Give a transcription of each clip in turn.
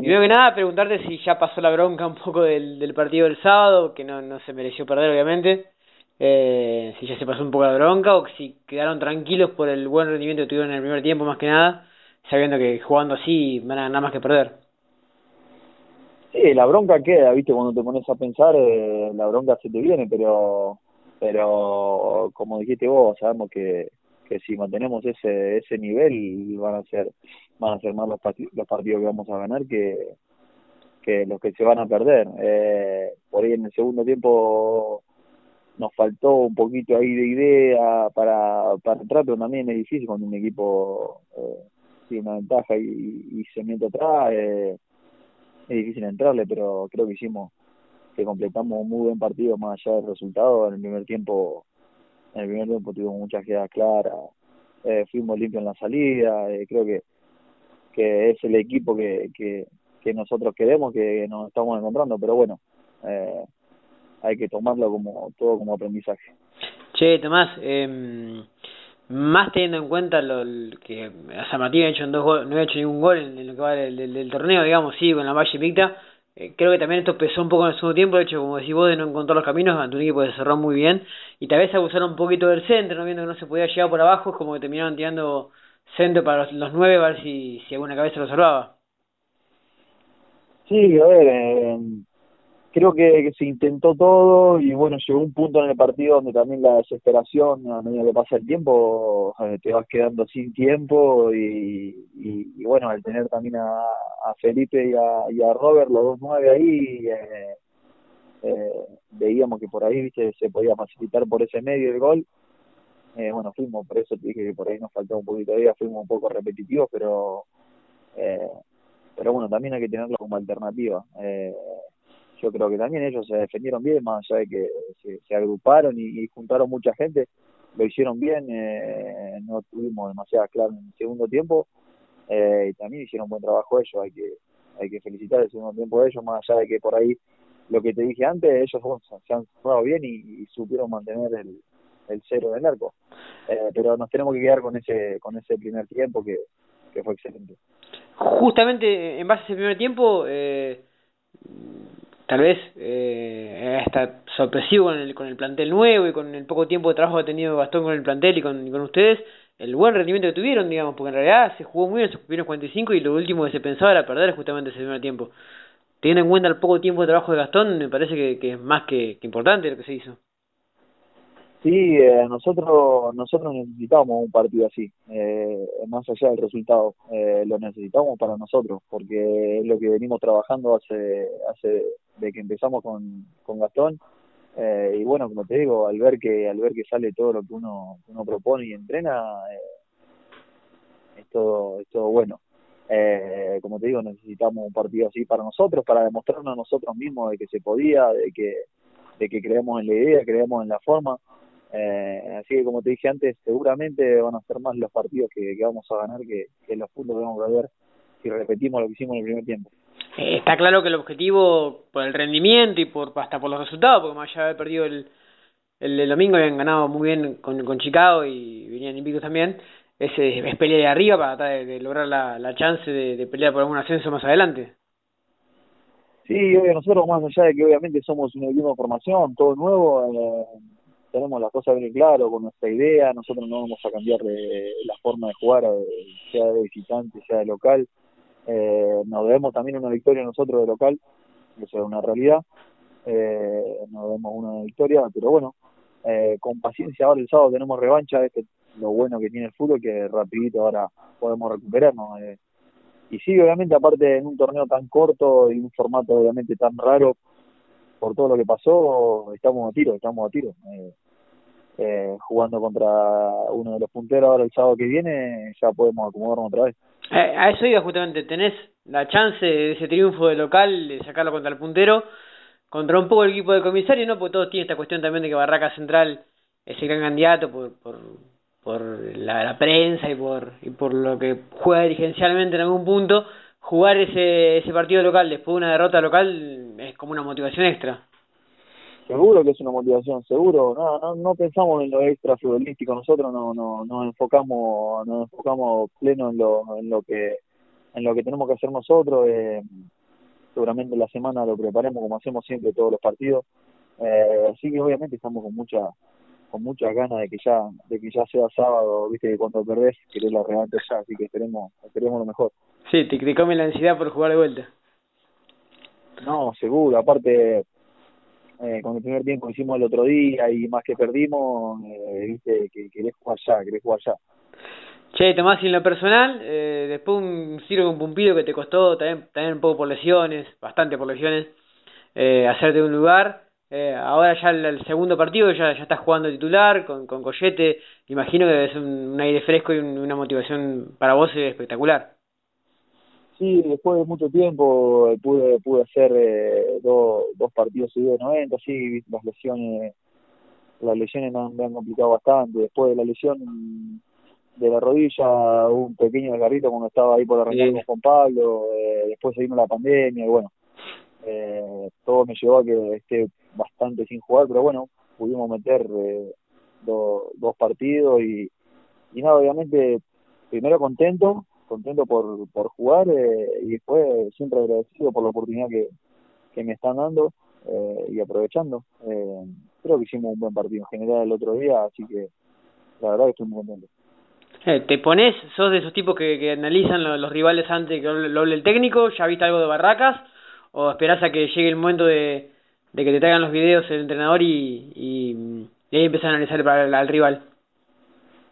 primero que nada, preguntarte si ya pasó la bronca un poco del, del partido del sábado, que no, no se mereció perder, obviamente. Eh, si ya se pasó un poco la bronca o si quedaron tranquilos por el buen rendimiento que tuvieron en el primer tiempo, más que nada, sabiendo que jugando así van a nada más que perder. Sí, la bronca queda, viste, cuando te pones a pensar, eh, la bronca se te viene, pero pero como dijiste vos, sabemos que, que si mantenemos ese ese nivel van a ser van a ser más los, los partidos que vamos a ganar que que los que se van a perder. Eh, por ahí en el segundo tiempo nos faltó un poquito ahí de idea para, para entrar, pero también es difícil cuando un equipo eh, tiene una ventaja y, y se mete atrás. Eh, es difícil entrarle, pero creo que hicimos que completamos un muy buen partido más allá del resultado. En el primer tiempo, en el primer tiempo tuvimos muchas quedas claras, eh, fuimos limpios en la salida, eh, creo que que es el equipo que, que, que nosotros queremos, que nos estamos encontrando, pero bueno, eh, hay que tomarlo como todo como aprendizaje. Che, Tomás, eh, más teniendo en cuenta lo que San Martín ha hecho en dos no ha hecho ningún gol en, lo que va del, del, torneo, digamos, sí, con la Valle Picta. Eh, creo que también esto pesó un poco en el segundo tiempo, de hecho, como decís vos, de no encontrar los caminos, ante un equipo que cerró muy bien, y tal vez abusaron un poquito del centro, no viendo que no se podía llegar por abajo, es como que terminaron tirando centro para los, los nueve, a ver si, si alguna cabeza lo salvaba. Sí, a ver, eh, creo que, se intentó todo y bueno, llegó un punto en el partido donde también la desesperación, a medida que pasa el tiempo, eh, te vas quedando sin tiempo y, y, bueno, al tener también a, a Felipe y a, a, Robert, los dos nueve ahí, eh, eh, veíamos que por ahí ¿viste? se podía facilitar por ese medio el gol. Eh, bueno, fuimos, por eso te dije que por ahí nos faltó un poquito de día, fuimos un poco repetitivos, pero eh, pero bueno, también hay que tenerlo como alternativa. Eh, yo creo que también ellos se defendieron bien, más allá de que se, agruparon y, juntaron mucha gente, lo hicieron bien, eh, no tuvimos demasiadas claras en el segundo tiempo, eh, y también hicieron buen trabajo ellos, hay que hay que felicitar el segundo tiempo de ellos, más allá de que por ahí, lo que te dije antes, ellos se han jugado bien y, supieron mantener el, el cero del arco. Eh, pero nos tenemos que quedar con ese con ese primer tiempo que, que fue excelente. Justamente en base a ese primer tiempo, eh, tal vez eh, hasta sorpresivo con el, con el plantel nuevo y con el poco tiempo de trabajo que ha tenido Gastón con el plantel y con, con ustedes, el buen rendimiento que tuvieron, digamos, porque en realidad se jugó muy bien en sus primeros 45 y lo último que se pensaba era perder justamente ese primer tiempo. Teniendo en cuenta el poco tiempo de trabajo de Gastón, me parece que, que es más que, que importante lo que se hizo. Sí, eh, nosotros nosotros necesitamos un partido así, eh, más allá del resultado, eh, lo necesitamos para nosotros, porque es lo que venimos trabajando hace hace de que empezamos con, con Gastón, eh, y bueno, como te digo, al ver que al ver que sale todo lo que uno uno propone y entrena, eh, es todo es todo bueno. Eh, como te digo, necesitamos un partido así para nosotros, para demostrarnos a nosotros mismos de que se podía, de que de que creemos en la idea, creemos en la forma eh, así que como te dije antes, seguramente van a ser más los partidos que, que vamos a ganar que, que los puntos que vamos a ver si repetimos lo que hicimos en el primer tiempo. Eh, está claro que el objetivo, por el rendimiento y por hasta por los resultados, porque más allá de haber perdido el, el, domingo, habían ganado muy bien con, con Chicago y venían invictos también, es, es pelear de arriba para tratar de, lograr la, la chance de, pelear por algún ascenso más adelante. Sí, nosotros más allá de que obviamente somos un equipo formación, todo nuevo, eh, tenemos las cosas bien claro con nuestra idea, nosotros no vamos a cambiar de la forma de jugar, sea de visitante, sea de local. Eh, nos debemos también una victoria nosotros de local, eso es una realidad. Eh, nos debemos una victoria, pero bueno, eh, con paciencia ahora el sábado tenemos revancha, este lo bueno que tiene el fútbol, que rapidito ahora podemos recuperarnos. Eh. Y sí, obviamente, aparte en un torneo tan corto y un formato obviamente tan raro, por todo lo que pasó, estamos a tiro, estamos a tiro. Eh, jugando contra uno de los punteros ahora el sábado que viene, ya podemos acomodarnos otra vez. A eso iba justamente, tenés la chance de ese triunfo de local, de sacarlo contra el puntero, contra un poco el equipo de comisario, ¿no? Porque todos tienen esta cuestión también de que Barraca Central es el gran candidato por, por, por la, la prensa y por, y por lo que juega dirigencialmente en algún punto jugar ese, ese partido local después de una derrota local es como una motivación extra. Seguro que es una motivación, seguro. No, no, no pensamos en lo extra futbolístico. Nosotros no, no, nos enfocamos, nos enfocamos pleno en lo, en lo que, en lo que tenemos que hacer nosotros. Eh, seguramente la semana lo preparemos como hacemos siempre todos los partidos. Eh, así que obviamente estamos con mucha con muchas ganas de que ya de que ya sea sábado, viste que cuando perdés querés la revancha ya, así que esperemos esperemos lo mejor. Sí, te, te come la ansiedad por jugar de vuelta. No, seguro, aparte eh, con el primer tiempo hicimos el otro día y más que perdimos, eh, viste que querés jugar ya, querés jugar ya. Che, Tomás, y en lo personal, eh, después un Ciro con Pumpido que te costó también, un poco por lesiones, bastante por lesiones, eh, hacerte un lugar. Eh, ahora ya el, segundo partido ya, estás jugando titular con, con Collete. Imagino que es un, un aire fresco y una motivación para vos espectacular. Sí, después de mucho tiempo pude pude hacer eh, dos, dos partidos seguidos de 90, sí, las lesiones las lesiones me han, me han complicado bastante. Después de la lesión de la rodilla, un pequeño desgarrito cuando estaba ahí por arrancar con Pablo, eh, después se vino la pandemia y bueno, eh, todo me llevó a que esté bastante sin jugar, pero bueno, pudimos meter eh, dos partidos y, y nada, obviamente, primero contento, contento por, por jugar eh, y después siempre agradecido por la oportunidad que, que me están dando eh, y aprovechando. Eh, creo que hicimos un buen partido en general el otro día, así que la verdad que estoy muy contento. Eh, ¿Te pones, sos de esos tipos que, que analizan los, rivales antes que lo hable el técnico? ¿Ya viste algo de Barracas? ¿O esperás a que llegue el momento de, de que te traigan los videos el entrenador y, y, y ahí empezás a analizar al, al rival?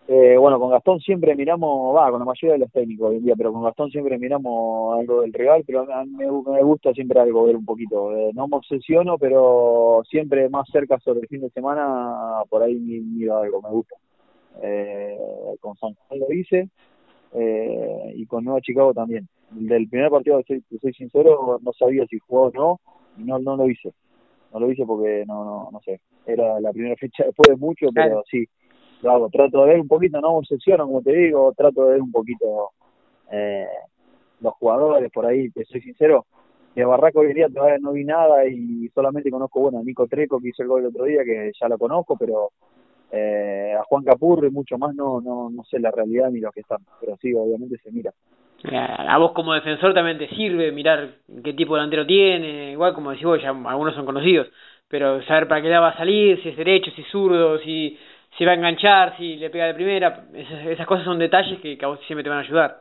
Eh, bueno, con Gastón siempre miramos, va, con la mayoría de los técnicos hoy en día, pero con Gastón siempre miramos algo del rival, pero a mí me, me gusta siempre algo ver un poquito. Eh, no me obsesiono, pero siempre más cerca sobre el fin de semana, por ahí miro algo, me gusta eh, con San Juan lo hice eh, y con Nueva Chicago también. Del primer partido, soy, soy sincero, no sabía si jugó o no y no, no lo hice. No lo hice porque no, no, no sé, era la primera fecha después de mucho, pero sí, lo. Trato de ver un poquito, no obsesiono, como te digo, trato de ver un poquito eh, los jugadores por ahí, te soy sincero. De Barraco hoy día todavía no vi nada y solamente conozco, bueno, a Nico Treco que hizo el gol el otro día, que ya lo conozco, pero eh, a Juan Capurro y mucho más no, no, no sé la realidad ni lo que están, pero sí, obviamente se mira. A vos como defensor también te sirve mirar qué tipo de delantero tiene, igual como decís vos, ya algunos son conocidos, pero saber para qué lado va a salir, si es derecho, si es zurdo, si, si va a enganchar, si le pega de primera, esas, esas cosas son detalles que, que a vos siempre te van a ayudar.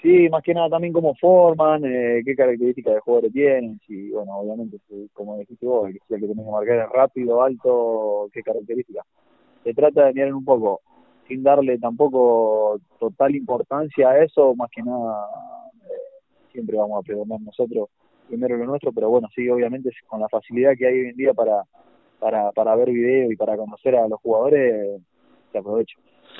Sí, más que nada también cómo forman, eh, qué características de jugadores tienen, si, bueno, obviamente, como dijiste vos, si el que tenés que marcar es rápido, alto, qué características. Se trata de mirar un poco, sin darle tampoco total importancia a eso, más que nada, eh, siempre vamos a preguntar nosotros primero lo nuestro, pero bueno, sí, obviamente con la facilidad que hay hoy en día para, para, para ver video y para conocer a los jugadores, se aprovecha.